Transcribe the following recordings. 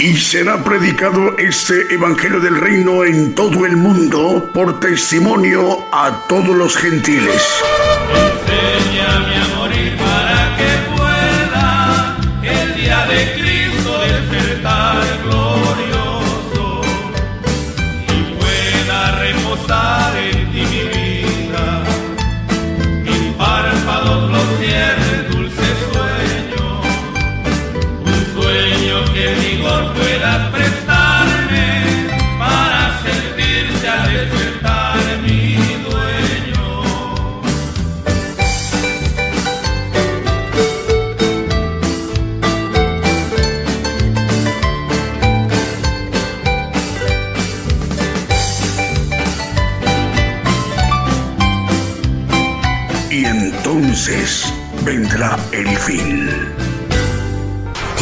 Y será predicado este Evangelio del Reino en todo el mundo por testimonio a todos los gentiles.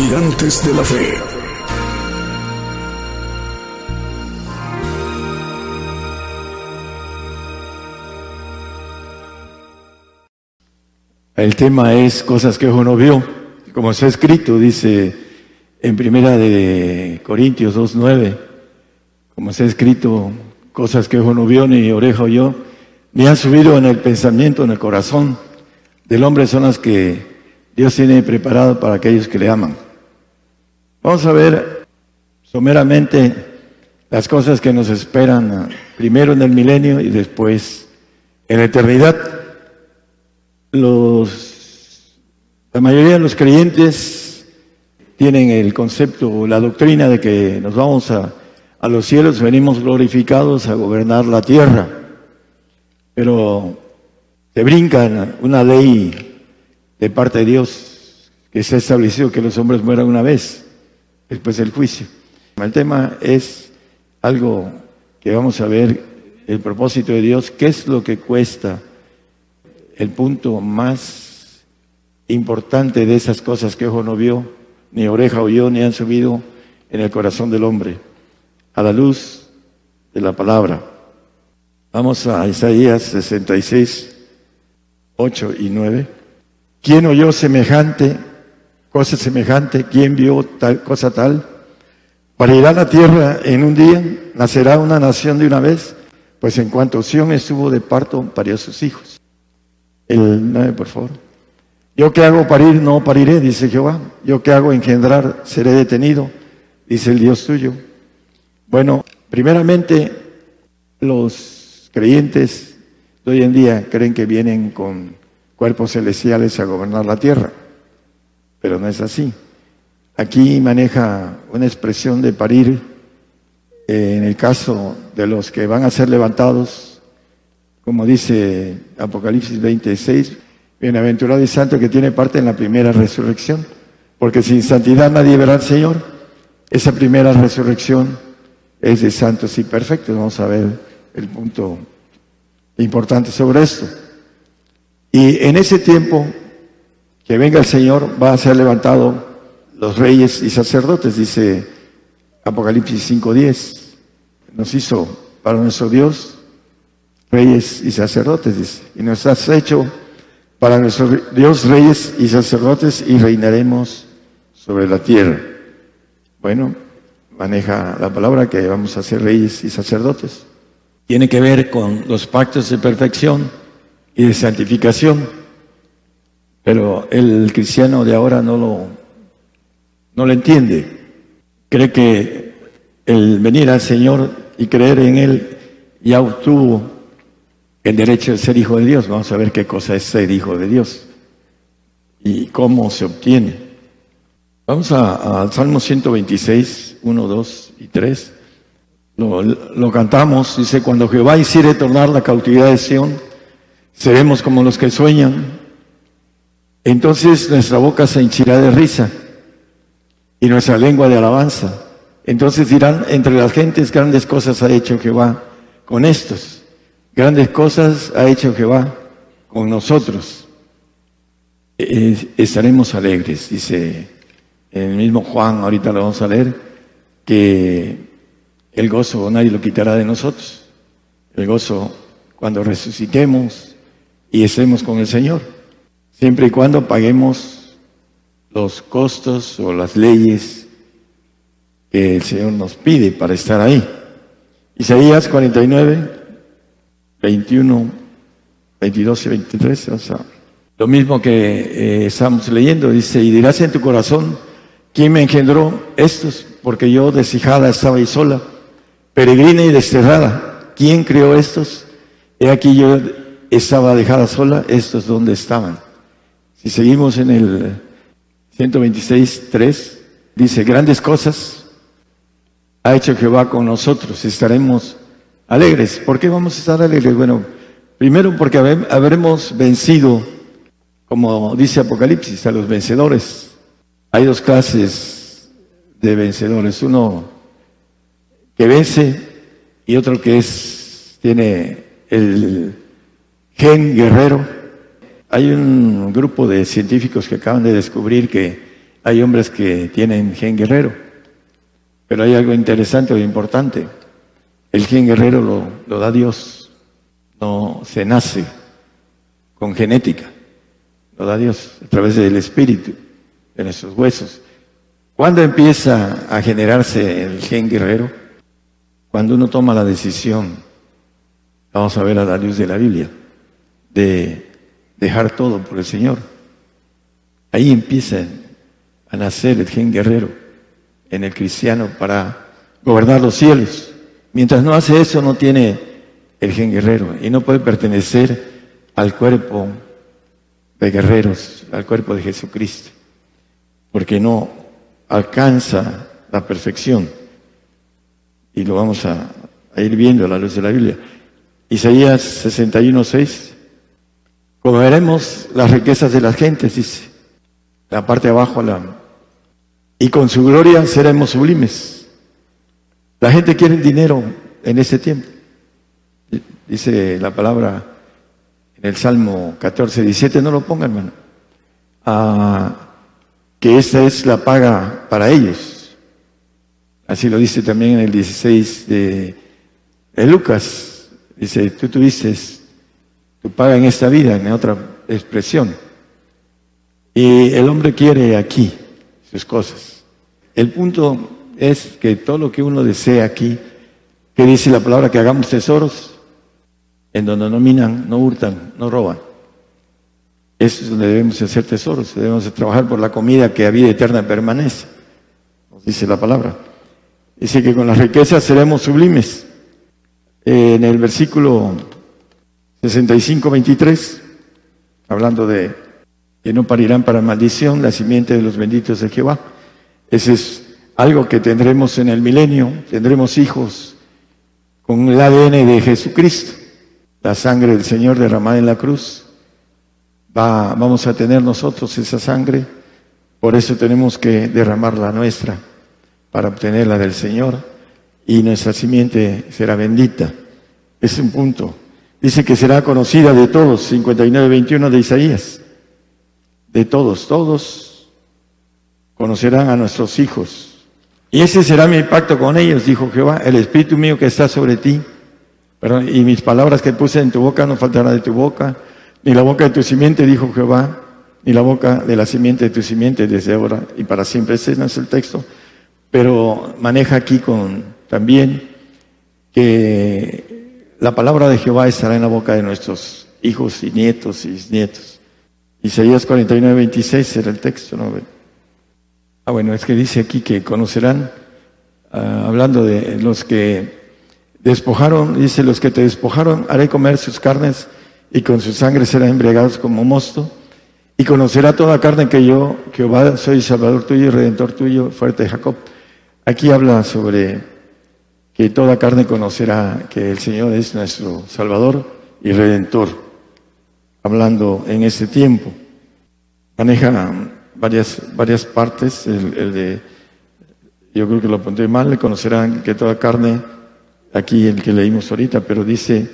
Gigantes de la Fe. El tema es cosas que ojo no vio, como está escrito, dice en primera de Corintios 2.9, como está escrito, cosas que ojo no vio ni oreja oyó, ni han subido en el pensamiento, en el corazón del hombre son las que Dios tiene preparado para aquellos que le aman. Vamos a ver someramente las cosas que nos esperan ah, primero en el milenio y después en la eternidad. Los, la mayoría de los creyentes tienen el concepto, la doctrina de que nos vamos a, a los cielos, venimos glorificados a gobernar la tierra, pero se brincan una ley de parte de Dios que se ha establecido que los hombres mueran una vez, después del juicio. El tema es algo que vamos a ver, el propósito de Dios, qué es lo que cuesta el punto más importante de esas cosas que ojo no vio, ni oreja oyó, ni han subido en el corazón del hombre, a la luz de la palabra. Vamos a Isaías 66, 8 y 9. ¿Quién oyó semejante, cosa semejante? ¿Quién vio tal cosa tal? ¿Parirá la tierra en un día? ¿Nacerá una nación de una vez? Pues en cuanto Sión estuvo de parto, parió sus hijos. El 9, por favor. Yo que hago parir, no pariré, dice Jehová. Yo que hago engendrar, seré detenido, dice el Dios tuyo. Bueno, primeramente, los creyentes de hoy en día creen que vienen con cuerpos celestiales a gobernar la tierra, pero no es así. Aquí maneja una expresión de parir eh, en el caso de los que van a ser levantados como dice Apocalipsis 26, bienaventurado y santo que tiene parte en la primera resurrección, porque sin santidad nadie verá al Señor. Esa primera resurrección es de santos y perfectos. Vamos a ver el punto importante sobre esto. Y en ese tiempo que venga el Señor, va a ser levantado los reyes y sacerdotes, dice Apocalipsis 5.10. Nos hizo para nuestro Dios reyes y sacerdotes, dice. Y nos has hecho para nuestro Dios reyes y sacerdotes y reinaremos sobre la tierra. Bueno, maneja la palabra que vamos a ser reyes y sacerdotes. Tiene que ver con los pactos de perfección y de santificación. Pero el cristiano de ahora no lo, no lo entiende. Cree que el venir al Señor y creer en Él ya obtuvo el derecho de ser hijo de Dios. Vamos a ver qué cosa es ser hijo de Dios y cómo se obtiene. Vamos al Salmo 126, 1, 2 y 3. Lo, lo, cantamos, dice, cuando Jehová hiciere tornar la cautividad de Sión, seremos como los que sueñan. Entonces nuestra boca se hinchirá de risa y nuestra lengua de alabanza. Entonces dirán, entre las gentes grandes cosas ha hecho Jehová con estos. Grandes cosas ha hecho Jehová con nosotros. Eh, estaremos alegres, dice el mismo Juan, ahorita lo vamos a leer, que el gozo nadie lo quitará de nosotros. El gozo cuando resucitemos y estemos con el Señor, siempre y cuando paguemos los costos o las leyes que el Señor nos pide para estar ahí. Isaías 49, 21, 22 y 23. O sea, lo mismo que eh, estamos leyendo, dice, y dirás en tu corazón, ¿quién me engendró estos? Porque yo deshijada estaba ahí sola, peregrina y desterrada. ¿Quién creó estos? He aquí yo estaba dejada sola, estos donde estaban. Si seguimos en el 126, 3, dice, grandes cosas ha hecho Jehová con nosotros, estaremos alegres. ¿Por qué vamos a estar alegres? Bueno, primero porque habremos vencido, como dice Apocalipsis, a los vencedores. Hay dos clases de vencedores, uno que vence y otro que es, tiene el gen guerrero. Hay un grupo de científicos que acaban de descubrir que hay hombres que tienen gen guerrero, pero hay algo interesante o importante. El gen guerrero lo, lo da Dios, no se nace con genética, lo da Dios a través del espíritu, de nuestros huesos. ¿Cuándo empieza a generarse el gen guerrero? Cuando uno toma la decisión, vamos a ver a la luz de la Biblia, de dejar todo por el Señor. Ahí empieza a nacer el gen guerrero en el cristiano para gobernar los cielos. Mientras no hace eso, no tiene el gen guerrero y no puede pertenecer al cuerpo de guerreros, al cuerpo de Jesucristo, porque no alcanza la perfección. Y lo vamos a, a ir viendo a la luz de la Biblia. Isaías 61, 6. Comeremos las riquezas de las gentes, dice. La parte de abajo, la, y con su gloria seremos sublimes. La gente quiere dinero en ese tiempo. Dice la palabra en el Salmo 14, 17, no lo pongan, hermano. Ah, que esta es la paga para ellos. Así lo dice también en el 16 de, de Lucas. Dice, tú tuviste paga en esta vida, en otra expresión. Y el hombre quiere aquí sus cosas. El punto es que todo lo que uno desea aquí, que dice la palabra que hagamos tesoros, en donde no minan, no hurtan, no roban. Eso es donde debemos hacer tesoros, debemos trabajar por la comida que a vida eterna permanece, dice la palabra. Dice que con las riquezas seremos sublimes. En el versículo 65, 23, hablando de que no parirán para maldición la simiente de los benditos de Jehová. Ese es algo que tendremos en el milenio, tendremos hijos con el ADN de Jesucristo, la sangre del Señor derramada en la cruz. Va, vamos a tener nosotros esa sangre, por eso tenemos que derramar la nuestra para obtener la del Señor y nuestra simiente será bendita. Es un punto. Dice que será conocida de todos, 59-21 de Isaías. De todos, todos conocerán a nuestros hijos. Y ese será mi pacto con ellos, dijo Jehová, el Espíritu mío que está sobre ti. Perdón, y mis palabras que puse en tu boca no faltarán de tu boca, ni la boca de tu simiente, dijo Jehová, ni la boca de la simiente de tu simiente desde ahora y para siempre. Ese no es el texto, pero maneja aquí con también que la palabra de Jehová estará en la boca de nuestros hijos y nietos y nietos. Isaías 49, 26 era el texto, ¿no? Ah, bueno, es que dice aquí que conocerán, ah, hablando de los que despojaron, dice, los que te despojaron, haré comer sus carnes y con su sangre serán embriagados como mosto. Y conocerá toda carne que yo, Jehová, soy Salvador tuyo y Redentor tuyo, fuerte Jacob. Aquí habla sobre que toda carne conocerá que el Señor es nuestro Salvador y Redentor, hablando en este tiempo. Maneja varias, varias partes, el, de, yo creo que lo pondré mal, conocerán que toda carne aquí el que leímos ahorita, pero dice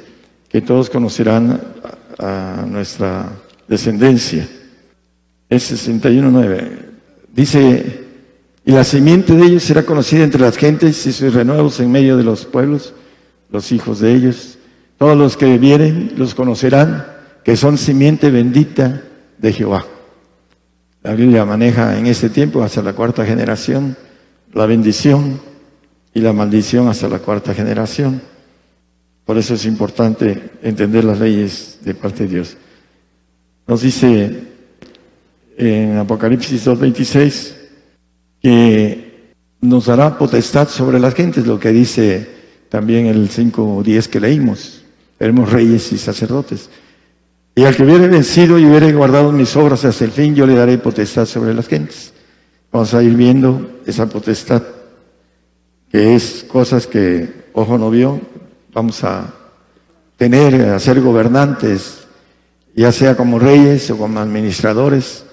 que todos conocerán a, nuestra descendencia. Es 61.9. Dice, y la simiente de ellos será conocida entre las gentes y sus renuevos en medio de los pueblos, los hijos de ellos. Todos los que vienen los conocerán, que son simiente bendita de Jehová. La Biblia maneja en ese tiempo hasta la cuarta generación la bendición y la maldición hasta la cuarta generación. Por eso es importante entender las leyes de parte de Dios. Nos dice en Apocalipsis 2.26 que nos dará potestad sobre las gentes, lo que dice también el 5.10 que leímos. Seremos reyes y sacerdotes. Y al que hubiere vencido y hubiere guardado mis obras hasta el fin, yo le daré potestad sobre las gentes. Vamos a ir viendo esa potestad, que es cosas que ojo no vio. Vamos a tener, a ser gobernantes, ya sea como reyes o como administradores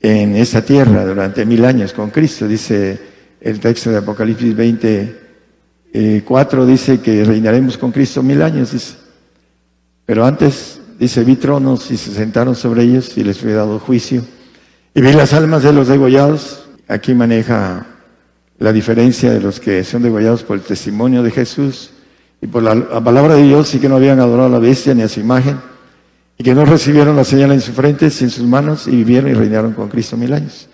en esta tierra durante mil años con Cristo. Dice el texto de Apocalipsis 20, 4 dice que reinaremos con Cristo mil años, dice. Pero antes dice, vi tronos y se sentaron sobre ellos y les fue dado juicio. Y vi las almas de los degollados. Aquí maneja la diferencia de los que son degollados por el testimonio de Jesús y por la, palabra de Dios y que no habían adorado a la bestia ni a su imagen y que no recibieron la señal en su frente, y en sus manos y vivieron y reinaron con Cristo mil años.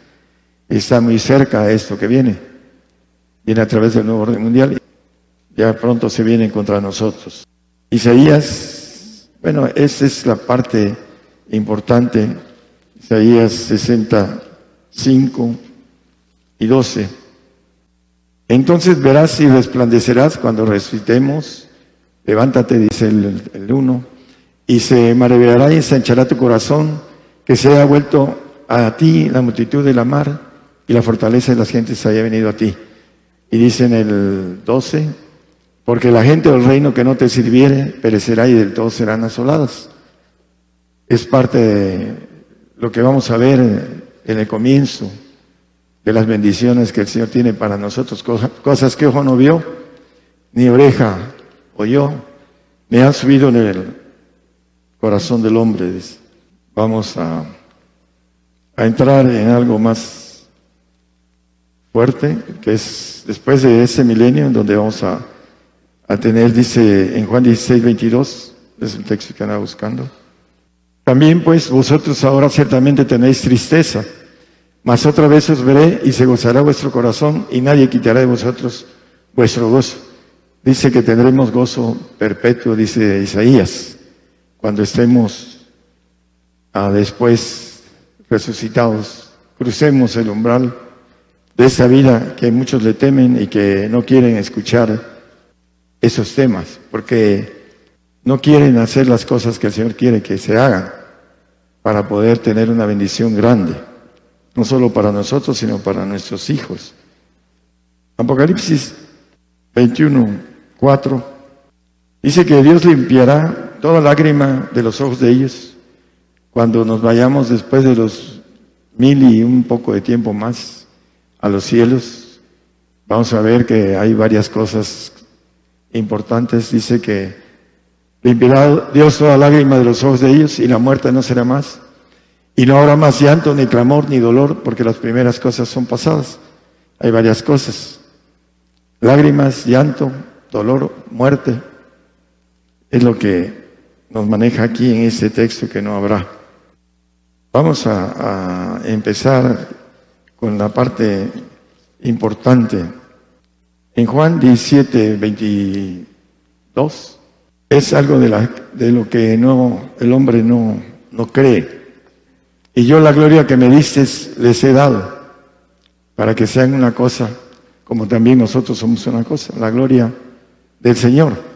está muy cerca esto que viene. Viene a través del nuevo orden mundial. Ya pronto se viene contra nosotros. Isaías bueno, esa es la parte importante. Isaías 65 y 12. Entonces verás y resplandecerás cuando resucitemos. Levántate, dice el, uno, y se maravillará y ensanchará tu corazón, que se haya vuelto a ti la multitud de la mar y la fortaleza de las gentes haya venido a ti. Y dice en el 12, porque la gente del reino que no te sirviere perecerá y del todo serán asoladas. Es parte de lo que vamos a ver en el comienzo de las bendiciones que el Señor tiene para nosotros, cosas que ojo no vio, ni oreja oyó, ni han subido en el corazón del hombre. Vamos a, a entrar en algo más fuerte, que es después de ese milenio en donde vamos a a tener, dice en Juan 16, 22, es el texto que anda buscando. También pues vosotros ahora ciertamente tenéis tristeza, mas otra vez os veré y se gozará vuestro corazón y nadie quitará de vosotros vuestro gozo. Dice que tendremos gozo perpetuo, dice Isaías, cuando estemos ah, después resucitados, crucemos el umbral de esa vida que muchos le temen y que no quieren escuchar esos temas, porque no quieren hacer las cosas que el Señor quiere que se hagan para poder tener una bendición grande, no solo para nosotros, sino para nuestros hijos. Apocalipsis 21, 4, dice que Dios limpiará toda lágrima de los ojos de ellos cuando nos vayamos después de los mil y un poco de tiempo más a los cielos. Vamos a ver que hay varias cosas importantes, dice que limpiará Dios toda lágrima de los ojos de ellos y la muerte no será más. Y no habrá más llanto, ni clamor, ni dolor, porque las primeras cosas son pasadas. Hay varias cosas. Lágrimas, llanto, dolor, muerte. Es lo que nos maneja aquí en este texto que no habrá. Vamos a, empezar con la parte importante. En Juan 17, 22, es algo de, la, de lo que no, el hombre no, no cree. Y yo la gloria que me diste les he dado, para que sean una cosa, como también nosotros somos una cosa, la gloria del Señor.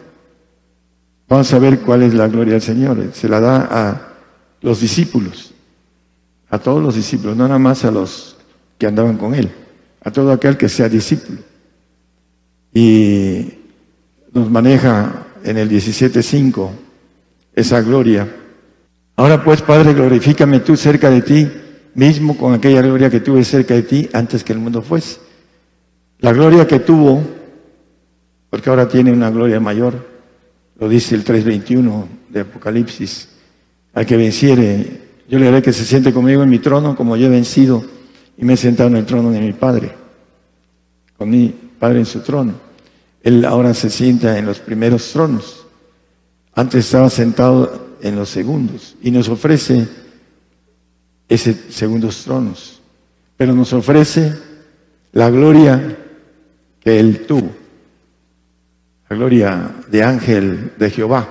Vamos a ver cuál es la gloria del Señor. Se la da a los discípulos, a todos los discípulos, no nada más a los que andaban con Él, a todo aquel que sea discípulo y nos maneja en el 17.5 esa gloria. Ahora pues, Padre, glorifícame tú cerca de ti mismo con aquella gloria que tuve cerca de ti antes que el mundo fuese. La gloria que tuvo porque ahora tiene una gloria mayor. Lo dice el 3.21 de Apocalipsis. Al que venciere, yo le haré que se siente conmigo en mi trono como yo he vencido y me he sentado en el trono de mi Padre, con mi Padre en su trono. Él ahora se sienta en los primeros tronos. Antes estaba sentado en los segundos y nos ofrece ese segundos tronos, pero nos ofrece la gloria que él tuvo, la gloria de ángel de Jehová,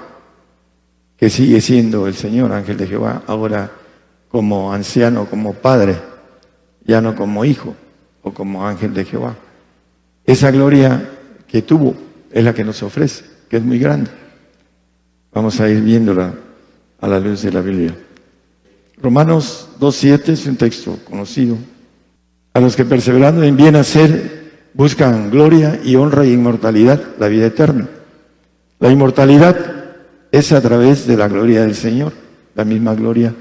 que sigue siendo el Señor ángel de Jehová, ahora como anciano, como padre, ya no como hijo o como ángel de Jehová. Esa gloria que tuvo es la que nos ofrece, que es muy grande. Vamos a ir viéndola a la luz de la Biblia. Romanos 2.7 es un texto conocido. A los que perseverando en bien hacer buscan gloria y honra y inmortalidad, la vida eterna. La inmortalidad es a través de la gloria del Señor, la misma gloria.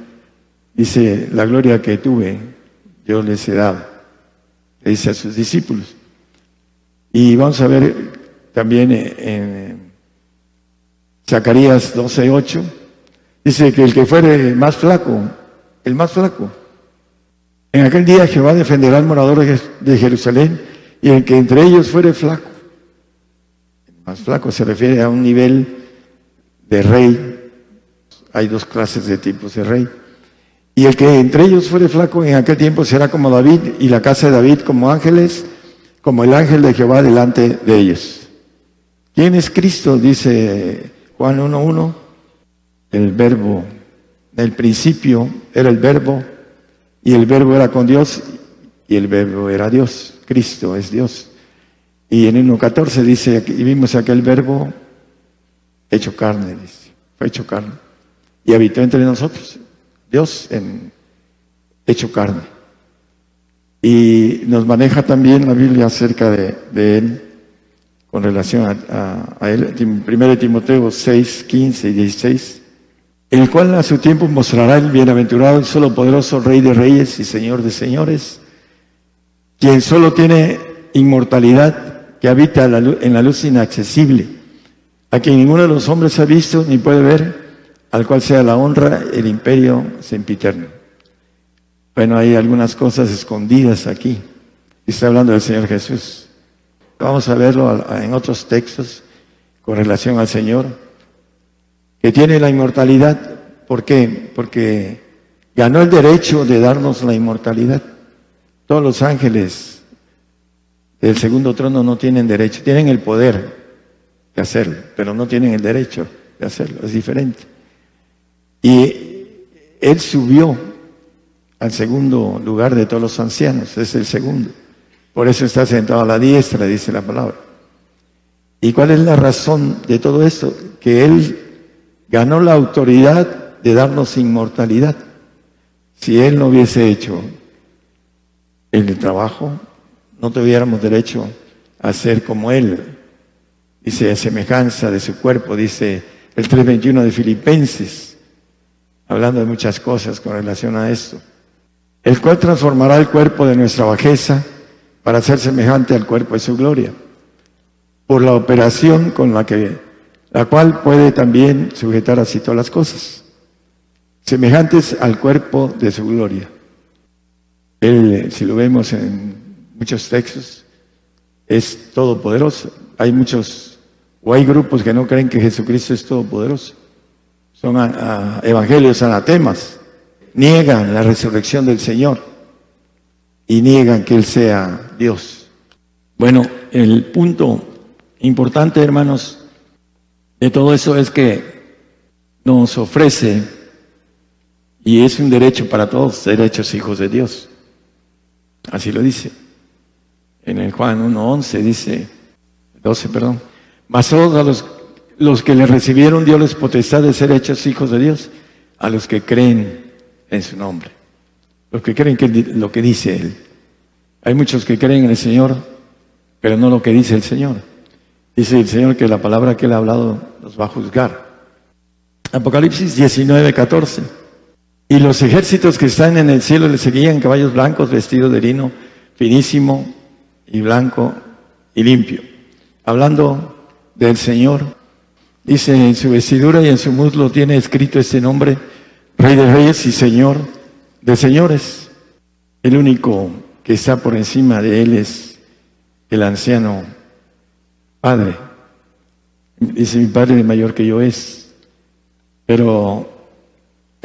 Dice, la gloria que tuve, yo les he dado, dice a sus discípulos. Y vamos a ver también en Zacarías 12.8, dice que el que fuere más flaco, el más flaco, en aquel día Jehová defenderá al morador de Jerusalén y el que entre ellos fuere flaco. Más flaco se refiere a un nivel de rey. Hay dos clases de tipos de rey. Y el que entre ellos fuere flaco en aquel tiempo será como David y la casa de David como ángeles, como el ángel de Jehová delante de ellos. ¿Quién es Cristo? Dice Juan 1.1. El verbo. el principio era el verbo y el verbo era con Dios y el verbo era Dios. Cristo es Dios. Y en 1.14 dice, y vimos aquel verbo hecho carne, dice, fue hecho carne. Y habitó entre nosotros. Dios en hecho carne. Y nos maneja también la Biblia acerca de, Él con relación a, a, Él. 1 Timoteo 6, 15 y 16. El cual a su tiempo mostrará el bienaventurado, el solo poderoso Rey de Reyes y Señor de Señores, quien solo tiene inmortalidad, que habita en la luz inaccesible, a quien ninguno de los hombres ha visto ni puede ver al cual sea la honra, el imperio sempiterno. Bueno, hay algunas cosas escondidas aquí. Está hablando del Señor Jesús. Vamos a verlo en otros textos con relación al Señor, que tiene la inmortalidad. ¿Por qué? Porque ganó el derecho de darnos la inmortalidad. Todos los ángeles del segundo trono no tienen derecho, tienen el poder de hacerlo, pero no tienen el derecho de hacerlo, es diferente. Y él subió al segundo lugar de todos los ancianos, es el segundo. Por eso está sentado a la diestra, dice la palabra. ¿Y cuál es la razón de todo esto? Que Él ganó la autoridad de darnos inmortalidad. Si Él no hubiese hecho el trabajo, no tuviéramos derecho a ser como Él. Dice, a semejanza de su cuerpo, dice el 321 de Filipenses hablando de muchas cosas con relación a esto, el cual transformará el cuerpo de nuestra bajeza para ser semejante al cuerpo de su gloria, por la operación con la que la cual puede también sujetar así todas las cosas, semejantes al cuerpo de su gloria. Él, si lo vemos en muchos textos, es todopoderoso. Hay muchos, o hay grupos que no creen que Jesucristo es todopoderoso son evangelios anatemas, niegan la resurrección del Señor y niegan que Él sea Dios. Bueno, el punto importante, hermanos, de todo eso es que nos ofrece, y es un derecho para todos, ser hechos hijos de Dios. Así lo dice. En el Juan 1.11 dice, 12, perdón, mas todos a los los que le recibieron Dios les potestad de ser hechos hijos de Dios, a los que creen en su nombre, los que creen que lo que dice Él. Hay muchos que creen en el Señor, pero no lo que dice el Señor. Dice el Señor que la palabra que Él ha hablado los va a juzgar. Apocalipsis 19, 14. Y los ejércitos que están en el cielo le seguían caballos blancos vestidos de lino finísimo y blanco y limpio. Hablando del Señor. Dice en su vestidura y en su muslo tiene escrito este nombre, Rey de Reyes y Señor de Señores. El único que está por encima de él es el anciano Padre. Dice mi Padre mayor que yo es. Pero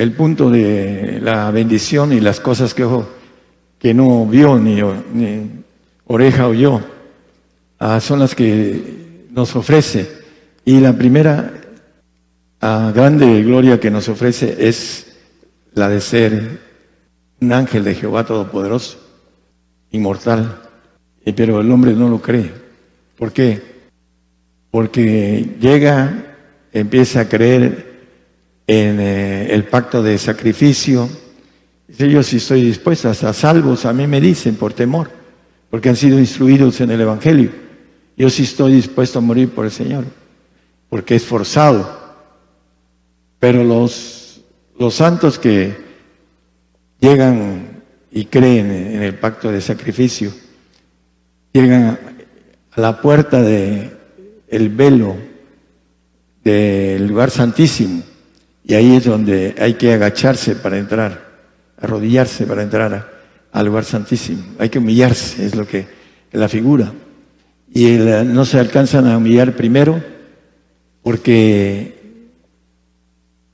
el punto de la bendición y las cosas que que no vio ni, ni oreja oyó ah, son las que nos ofrece. Y la primera ah, grande gloria que nos ofrece es la de ser un ángel de Jehová Todopoderoso, inmortal. Pero el hombre no lo cree. ¿Por qué? Porque llega, empieza a creer en eh, el pacto de sacrificio. Dice, yo sí estoy dispuesto, a salvos a mí me dicen por temor, porque han sido instruidos en el Evangelio. Yo sí estoy dispuesto a morir por el Señor, porque es forzado. Pero los, los santos que llegan y creen en el pacto de sacrificio, llegan a la puerta del el velo del lugar santísimo y ahí es donde hay que agacharse para entrar, arrodillarse para entrar al lugar santísimo. Hay que humillarse, es lo que es la figura. Y no se alcanzan a humillar primero porque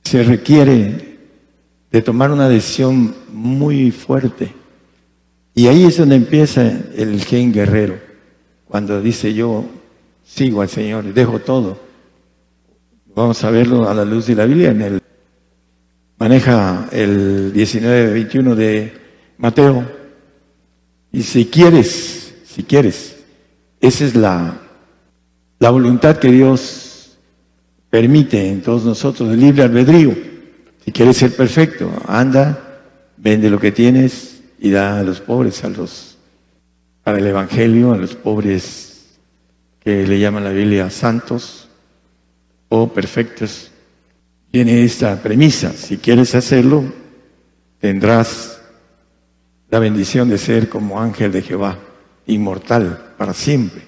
se requiere de tomar una decisión muy fuerte. Y ahí es donde empieza el gen guerrero, cuando dice yo sigo al Señor dejo todo. Vamos a verlo a la luz de la Biblia en el maneja el 19-21 de Mateo. Y si quieres, si quieres, esa es la, la voluntad que Dios permite en todos nosotros, el libre albedrío. Si quieres ser perfecto, anda, vende lo que tienes y da a los pobres, a los, para el Evangelio, a los pobres que le llaman la Biblia santos o perfectos tiene esta premisa. Si quieres hacerlo, tendrás la bendición de ser como ángel de Jehová, inmortal para siempre.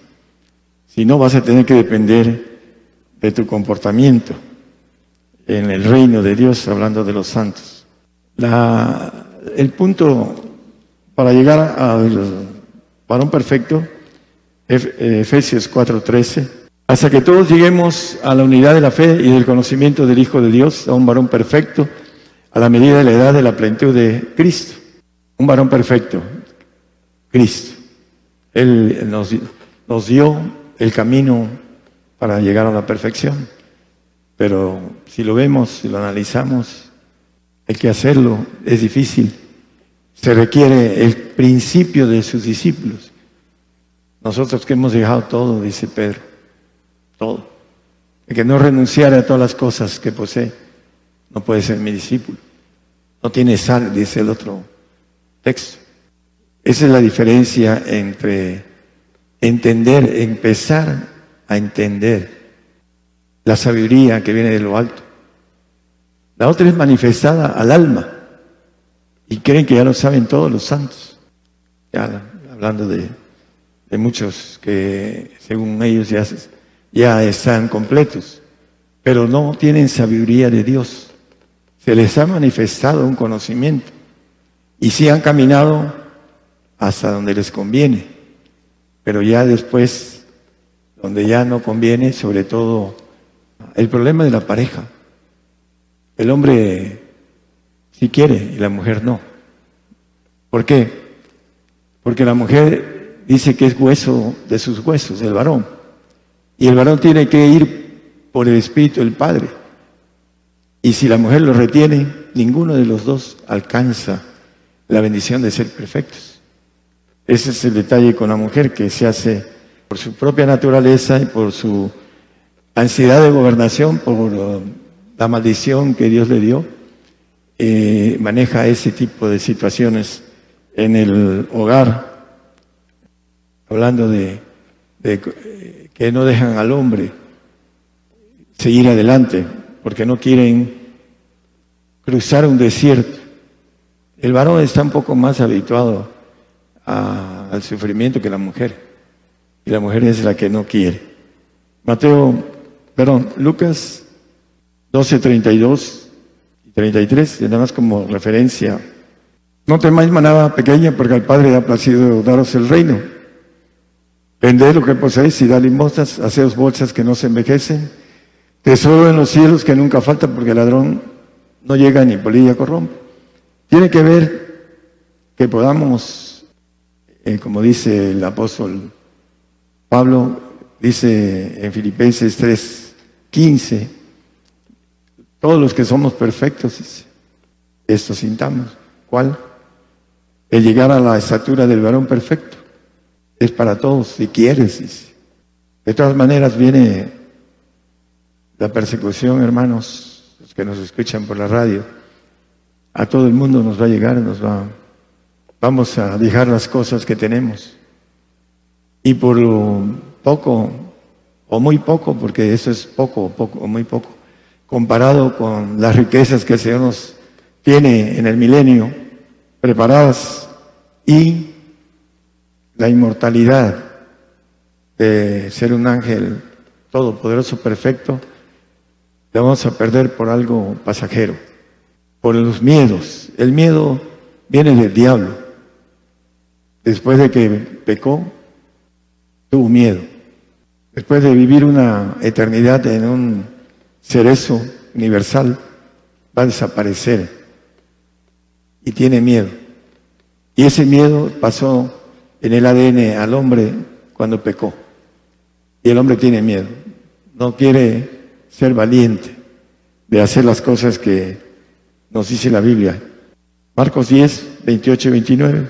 Si no, vas a tener que depender de tu comportamiento en el reino de Dios, hablando de los santos. el punto para llegar al varón perfecto, Efesios 4:13, hasta que todos lleguemos a la unidad de la fe y del conocimiento del Hijo de Dios, a un varón perfecto, a la medida de la edad de la plenitud de Cristo. Un varón perfecto, Cristo. Él nos, dio el camino para llegar a la perfección. Pero si lo vemos, si lo analizamos, hay que hacerlo, es difícil. Se requiere el principio de sus discípulos. Nosotros que hemos dejado todo, dice Pedro todo. El que no renunciara a todas las cosas que posee, no puede ser mi discípulo. No tiene sal, dice el otro texto. Esa es la diferencia entre entender, empezar a entender la sabiduría que viene de lo alto. La otra es manifestada al alma y creen que ya lo saben todos los santos. Ya hablando de, de muchos que según ellos ya ya están completos, pero no tienen sabiduría de Dios. Se les ha manifestado un conocimiento y sí han caminado hasta donde les conviene, pero ya después, donde ya no conviene, sobre todo el problema de la pareja. El hombre sí quiere y la mujer no. ¿Por qué? Porque la mujer dice que es hueso de sus huesos, el varón. Y el varón tiene que ir por el Espíritu del Padre. Y si la mujer lo retiene, ninguno de los dos alcanza la bendición de ser perfectos. Ese es el detalle con la mujer que se hace por su propia naturaleza y por su ansiedad de gobernación, por la maldición que Dios le dio, eh, maneja ese tipo de situaciones en el hogar, hablando de que no dejan al hombre seguir adelante, porque no quieren cruzar un desierto. El varón está un poco más habituado al sufrimiento que la mujer, y la mujer es la que no quiere. Mateo, perdón, Lucas 12, 32 y 33, nada más como referencia. No temáis manada pequeña, porque al Padre ha placido daros el reino. Vended lo que poseéis y dad limosnas, haceos bolsas que no se envejecen, tesoro en los cielos que nunca falta, porque el ladrón no llega ni polilla corrompe. Tiene que ver que podamos, eh, como dice el apóstol Pablo, dice en Filipenses 3, 15, todos los que somos perfectos, esto sintamos. ¿Cuál? El llegar a la estatura del varón perfecto. Es para todos, si quieres. De todas maneras viene la persecución, hermanos, los que nos escuchan por la radio. A todo el mundo nos va a llegar, nos va, vamos a dejar las cosas que tenemos. Y por lo poco, o muy poco, porque eso es poco, poco, o muy poco, comparado con las riquezas que el Señor nos tiene en el milenio, preparadas, y la inmortalidad de ser un ángel todopoderoso, perfecto, la vamos a perder por algo pasajero, por los miedos. El miedo viene del diablo. Después de que pecó, tuvo miedo. Después de vivir una eternidad en un cerezo universal, va a desaparecer y tiene miedo. Y ese miedo pasó en el ADN al hombre cuando pecó. Y el hombre tiene miedo. No quiere ser valiente de hacer las cosas que nos dice la Biblia. Marcos 10, 28 y 29.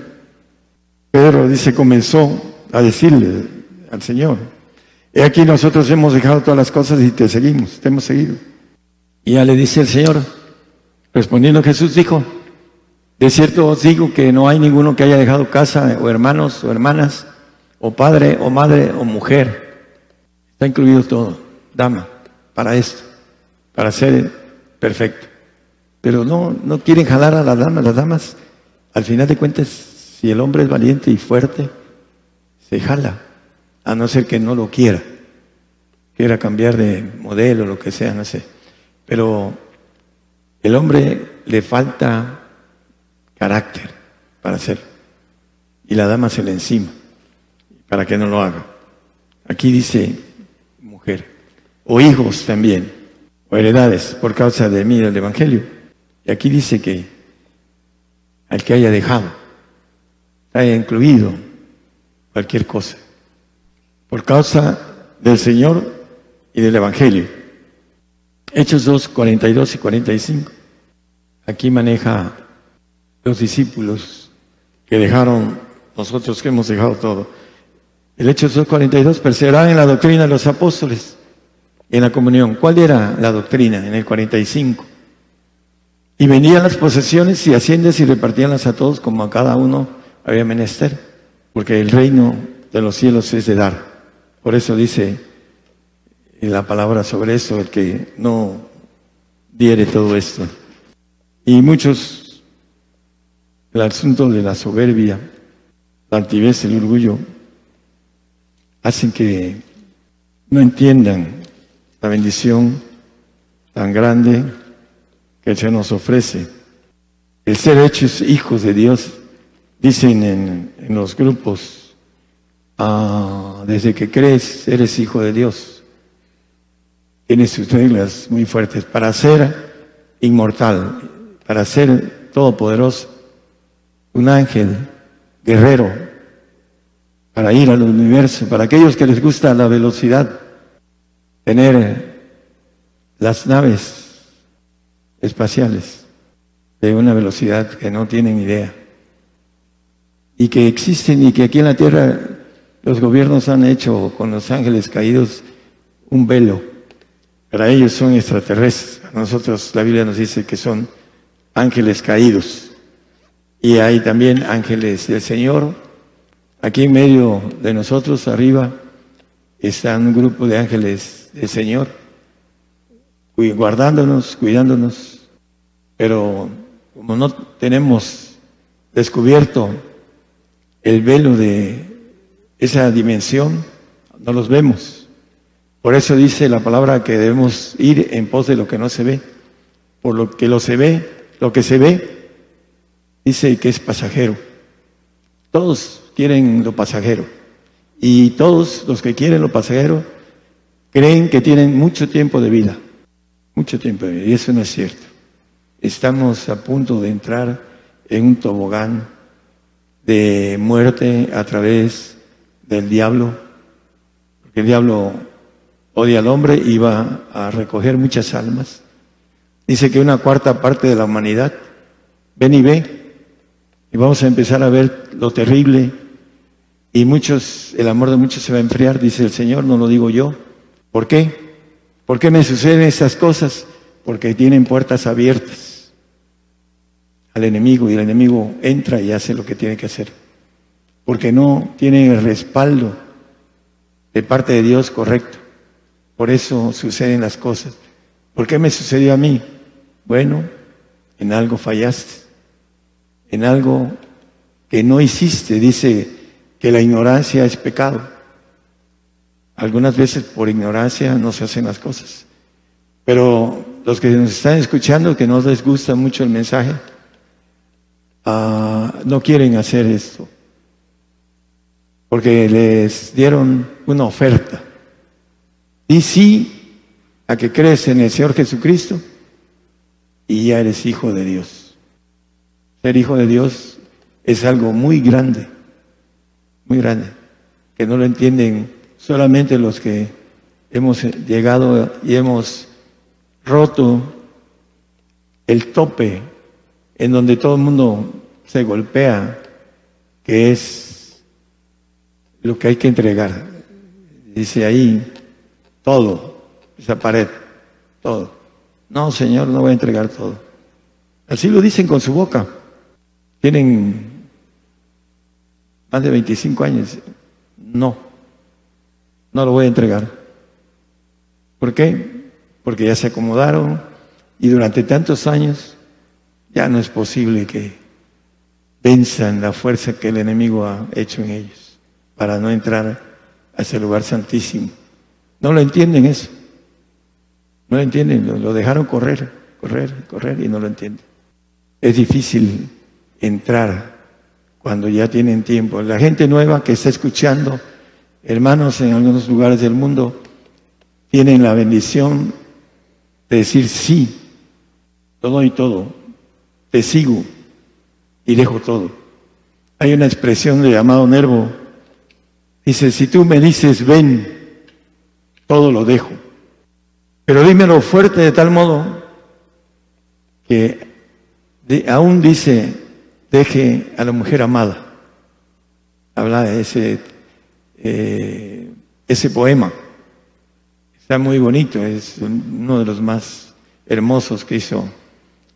Pedro dice, comenzó a decirle al Señor, he aquí nosotros hemos dejado todas las cosas y te seguimos, te hemos seguido. Y ya le dice el Señor, respondiendo Jesús dijo, de cierto os digo que no hay ninguno que haya dejado casa o hermanos o hermanas, o padre o madre o mujer. Está incluido todo, dama, para esto, para ser perfecto. Pero no, no quieren jalar a las damas. Las damas, al final de cuentas, si el hombre es valiente y fuerte, se jala, a no ser que no lo quiera, quiera cambiar de modelo, lo que sea, no sé. Pero el hombre le falta carácter para hacerlo. Y la dama se le encima para que no lo haga. Aquí dice mujer, o hijos también, o heredades por causa de mí del Evangelio. Y aquí dice que al que haya dejado, haya incluido cualquier cosa, por causa del Señor y del Evangelio. Hechos 2, 42 y 45. Aquí maneja los discípulos que dejaron, nosotros que hemos dejado todo. El hecho 242, perseverar en la doctrina de los apóstoles, en la comunión. ¿Cuál era la doctrina en el 45? Y venían las posesiones y haciendas y repartíanlas a todos como a cada uno había menester, porque el reino de los cielos es de dar. Por eso dice la palabra sobre eso, el que no diere todo esto. Y muchos el asunto de la soberbia, la altivez, el orgullo, hacen que no entiendan la bendición tan grande que el Señor nos ofrece. El ser hechos hijos de Dios, dicen en, los grupos, ah, desde que crees eres hijo de Dios. Tiene sus reglas muy fuertes para ser inmortal, para ser todopoderoso un ángel guerrero para ir al universo, para aquellos que les gusta la velocidad, tener las naves espaciales de una velocidad que no tienen idea y que existen y que aquí en la Tierra los gobiernos han hecho con los ángeles caídos un velo. Para ellos son extraterrestres. A nosotros la Biblia nos dice que son ángeles caídos. Y hay también ángeles del Señor. Aquí en medio de nosotros, arriba, está un grupo de ángeles del Señor, guardándonos, cuidándonos. Pero como no tenemos descubierto el velo de esa dimensión, no los vemos. Por eso dice la palabra que debemos ir en pos de lo que no se ve. Por lo que lo se ve, lo que se ve, dice que es pasajero. Todos quieren lo pasajero. Y todos los que quieren lo pasajero creen que tienen mucho tiempo de vida. Mucho tiempo de vida. Y eso no es cierto. Estamos a punto de entrar en un tobogán de muerte a través del diablo. Porque el diablo odia al hombre y va a recoger muchas almas. Dice que una cuarta parte de la humanidad, ven y ve, y vamos a empezar a ver lo terrible, y muchos, el amor de muchos se va a enfriar, dice el Señor, no lo digo yo. ¿Por qué? ¿Por qué me suceden estas cosas? Porque tienen puertas abiertas al enemigo y el enemigo entra y hace lo que tiene que hacer. Porque no tienen el respaldo de parte de Dios correcto. Por eso suceden las cosas. ¿Por qué me sucedió a mí? Bueno, en algo fallaste, en algo que no hiciste. Dice que la ignorancia es pecado. Algunas veces por ignorancia no se hacen las cosas. Pero los que nos están escuchando, que no les gusta mucho el mensaje, ah, no quieren hacer esto. Porque les dieron una oferta. Y sí a que crees en el Señor Jesucristo y ya eres hijo de Dios. Ser hijo de Dios es algo muy grande, muy grande, que no lo entienden solamente los que hemos llegado y hemos roto el tope en donde todo el mundo se golpea, que es lo que hay que entregar. Dice ahí, todo, esa pared, todo. No, Señor, no voy a entregar todo. Así lo dicen con su boca. Tienen más de 25 años. No, no lo voy a entregar. ¿Por qué? Porque ya se acomodaron y durante tantos años ya no es posible que venzan la fuerza que el enemigo ha hecho en ellos para no entrar a ese lugar santísimo. No lo entienden eso. No lo entienden, lo, dejaron correr, correr, correr y no lo entienden. Es difícil entrar cuando ya tienen tiempo. La gente nueva que está escuchando, hermanos en algunos lugares del mundo, tienen la bendición de decir sí, todo y todo, te sigo y dejo todo. Hay una expresión de amado Nervo, dice, si tú me dices ven, todo lo dejo. Pero dímelo fuerte de tal modo que aún dice, deje a la mujer amada. Habla de ese, eh, ese poema. Está muy bonito, es uno de los más hermosos que hizo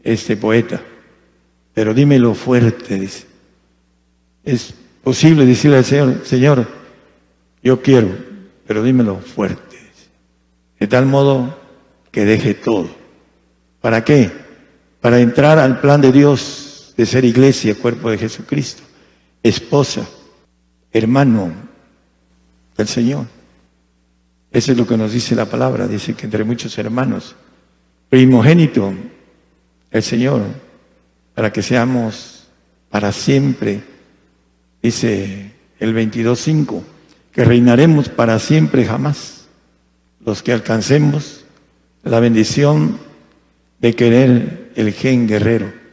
este poeta. Pero dímelo fuerte. Es posible decirle al Señor, Señor, yo quiero, pero dímelo fuerte de tal modo que deje todo. ¿Para qué? Para entrar al plan de Dios de ser iglesia, cuerpo de Jesucristo, esposa, hermano del Señor. Eso es lo que nos dice la palabra, dice que entre muchos hermanos, primogénito, el Señor, para que seamos para siempre, dice el 22.5, que reinaremos para siempre jamás los que alcancemos la bendición de querer el gen guerrero.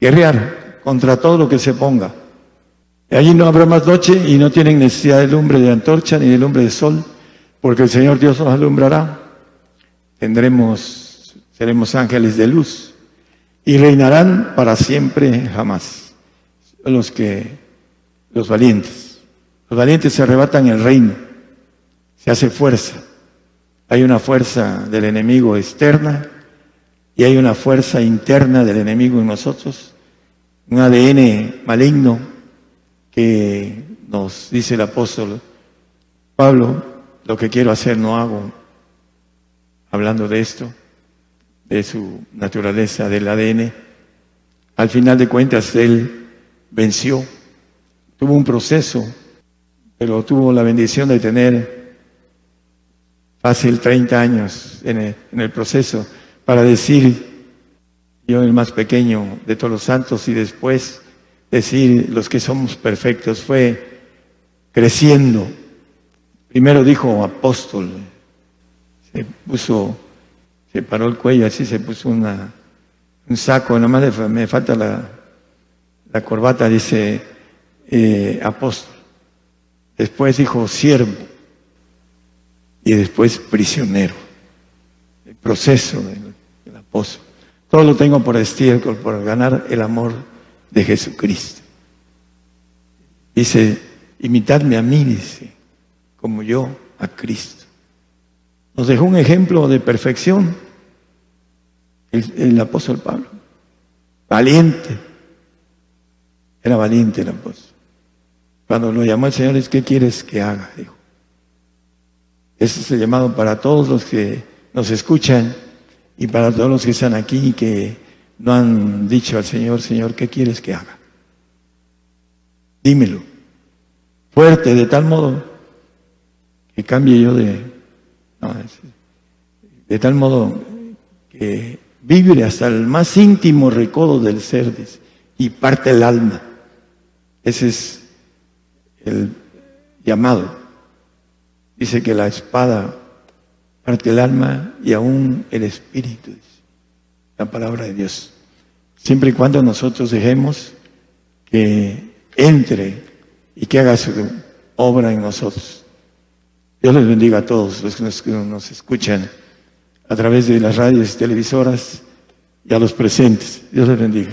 Guerrear contra todo lo que se ponga. Allí no habrá más noche y no tienen necesidad de lumbre de antorcha ni de lumbre de sol, porque el Señor Dios nos alumbrará. Tendremos, seremos ángeles de luz y reinarán para siempre jamás. Los que, los valientes. Los valientes se arrebatan el reino, se hace fuerza hay una fuerza del enemigo externa y hay una fuerza interna del enemigo en nosotros, un ADN maligno que nos dice el apóstol Pablo, lo que quiero hacer no hago, hablando de esto, de su naturaleza del ADN. Al final de cuentas, él venció, tuvo un proceso, pero tuvo la bendición de tener fácil 30 años en el, en el proceso para decir, yo el más pequeño de todos los santos, y después decir los que somos perfectos, fue creciendo. Primero dijo apóstol, se puso, se paró el cuello así, se puso una, un saco, nada más me falta la, la corbata, dice eh, apóstol. Después dijo siervo y después prisionero. El proceso del, del apóstol. Todo lo tengo por estiércol, por ganar el amor de Jesucristo. Dice, imitadme a mí, dice, como yo a Cristo. Nos dejó un ejemplo de perfección el, el apóstol Pablo. Valiente. Era valiente el apóstol. Cuando lo llamó el Señor, es ¿qué quieres que haga? Dijo. Ese es el llamado para todos los que nos escuchan y para todos los que están aquí y que no han dicho al Señor, Señor, ¿qué quieres que haga? Dímelo. Fuerte, de tal modo que cambie yo de... no, de tal modo que vibre hasta el más íntimo recodo del ser y parte el alma. Ese es el llamado. Dice que la espada parte el alma y aún el espíritu. La palabra de Dios. Siempre y cuando nosotros dejemos que entre y que haga su obra en nosotros. Dios les bendiga a todos los que nos escuchan a través de las radios y televisoras y a los presentes. Dios les bendiga.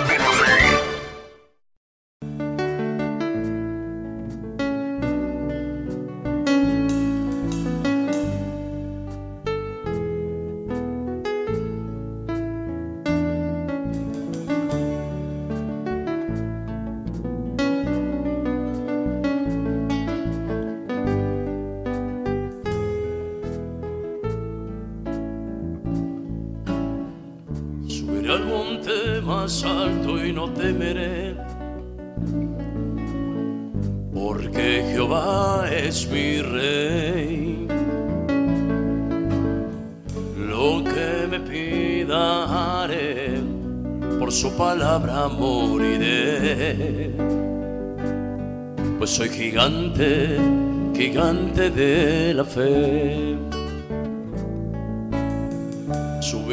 más alto y no temeré, porque Jehová es mi rey. Lo que me pida haré, por su palabra moriré. Pues soy gigante, gigante de la fe.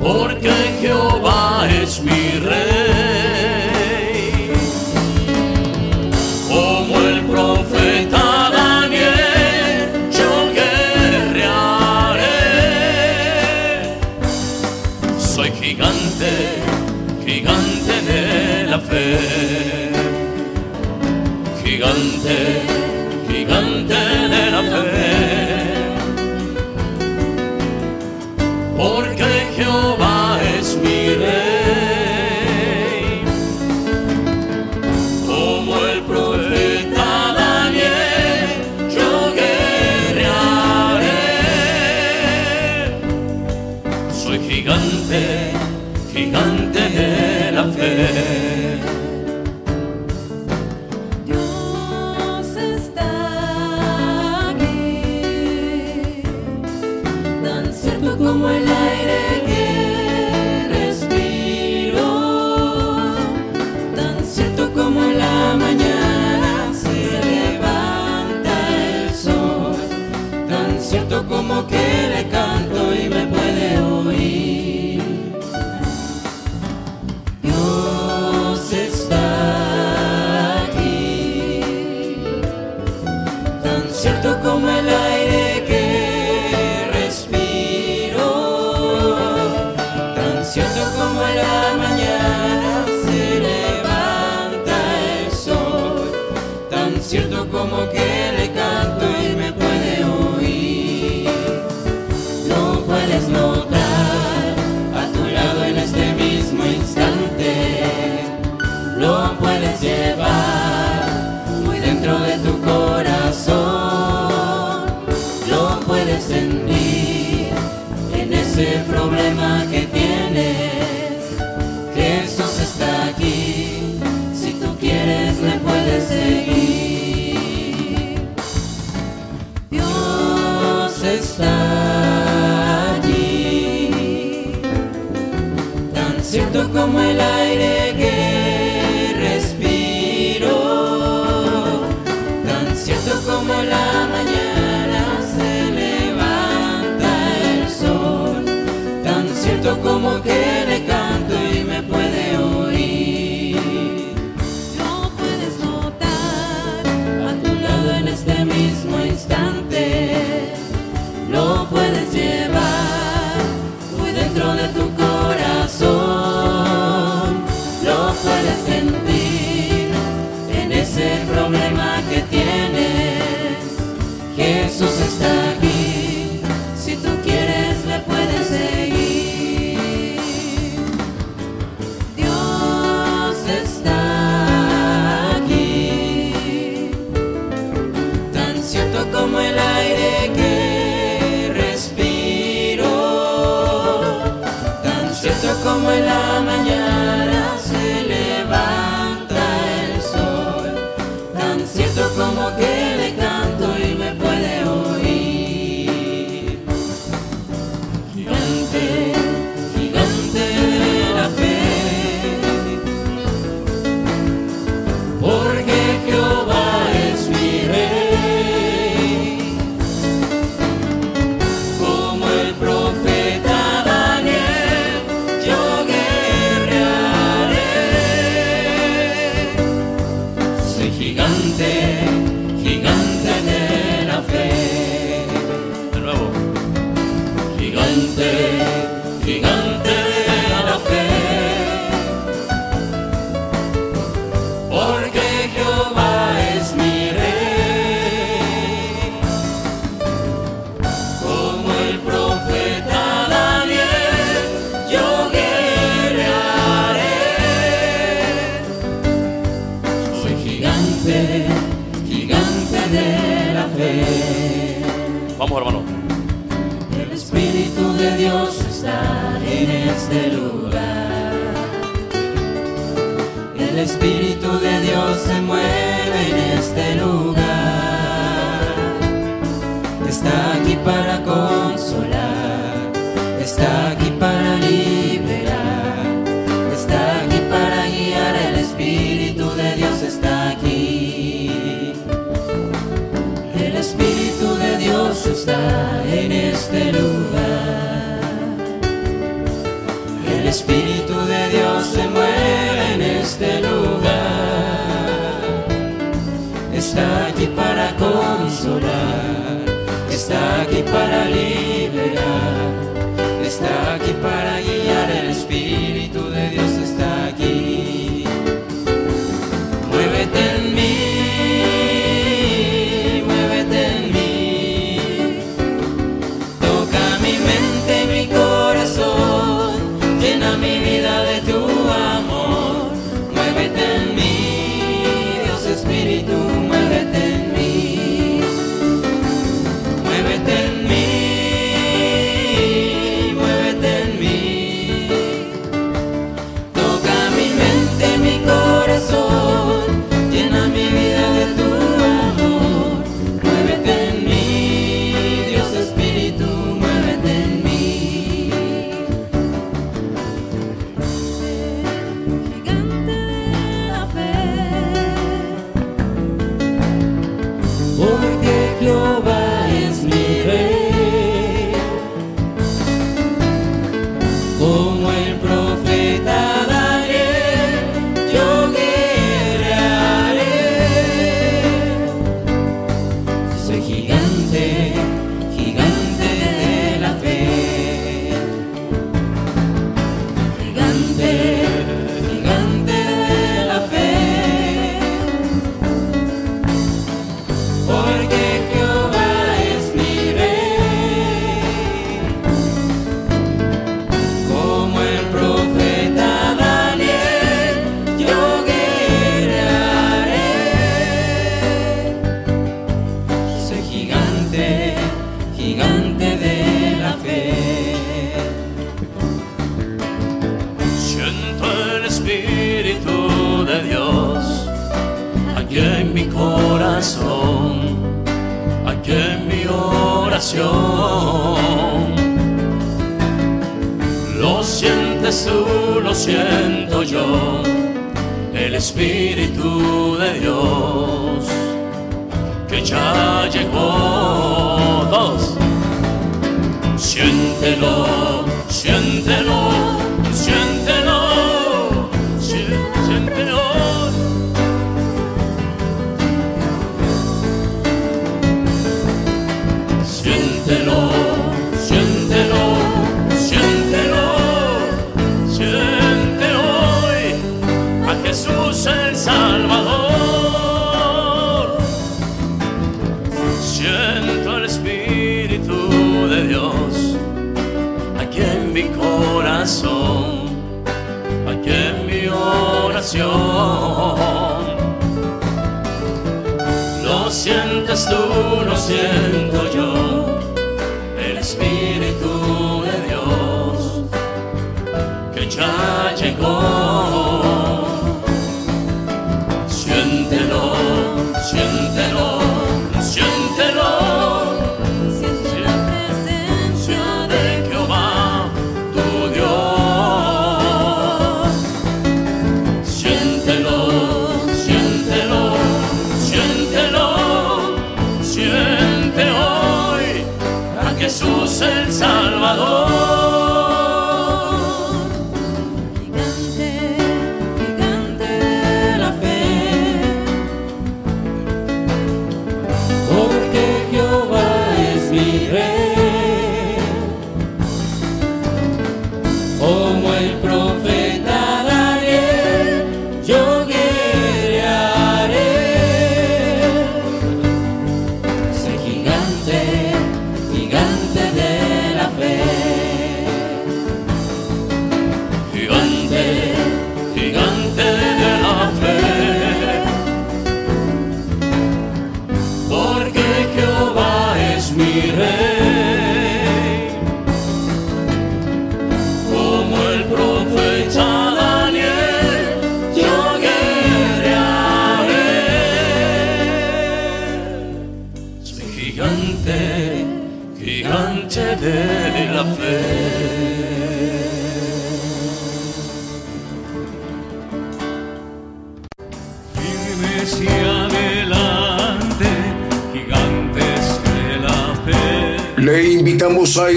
Porque Jehová es mi rey. El Espíritu de Dios está en este lugar. El Espíritu de Dios se mueve en este lugar. en este lugar. El Espíritu de Dios se mueve en este lugar. Está aquí para consolar, está aquí para liberar Llegó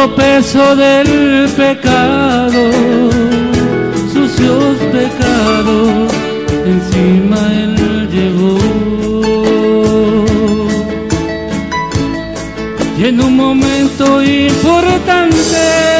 Todo peso del pecado, sucios pecados, encima él llevó. Y en un momento importante,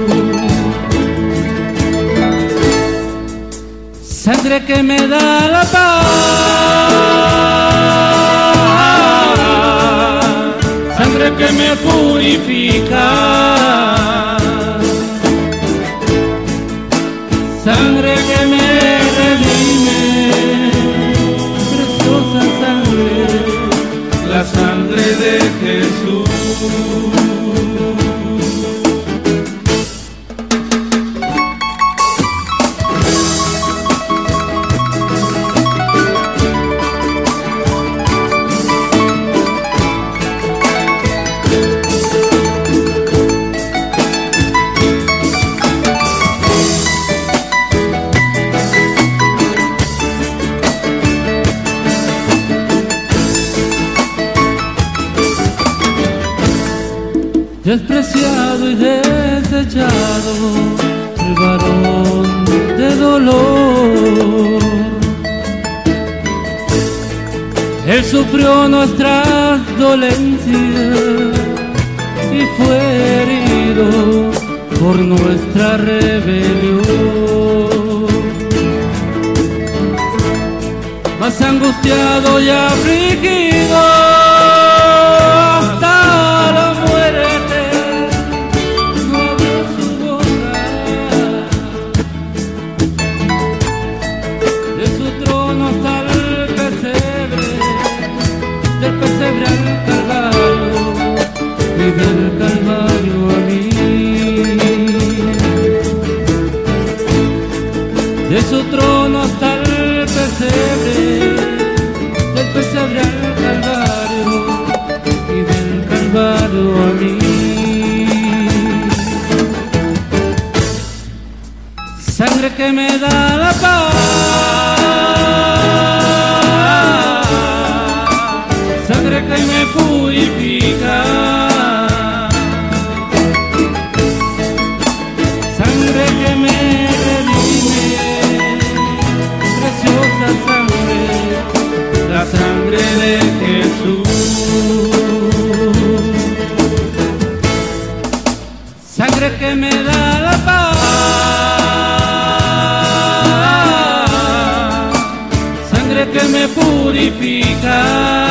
Sangre que me da la paz, sangre que me purifica, dolor. Él sufrió nuestras dolencias y fue herido por nuestra rebelión. Más angustiado y afligido Sangre que me da la paz, purifica.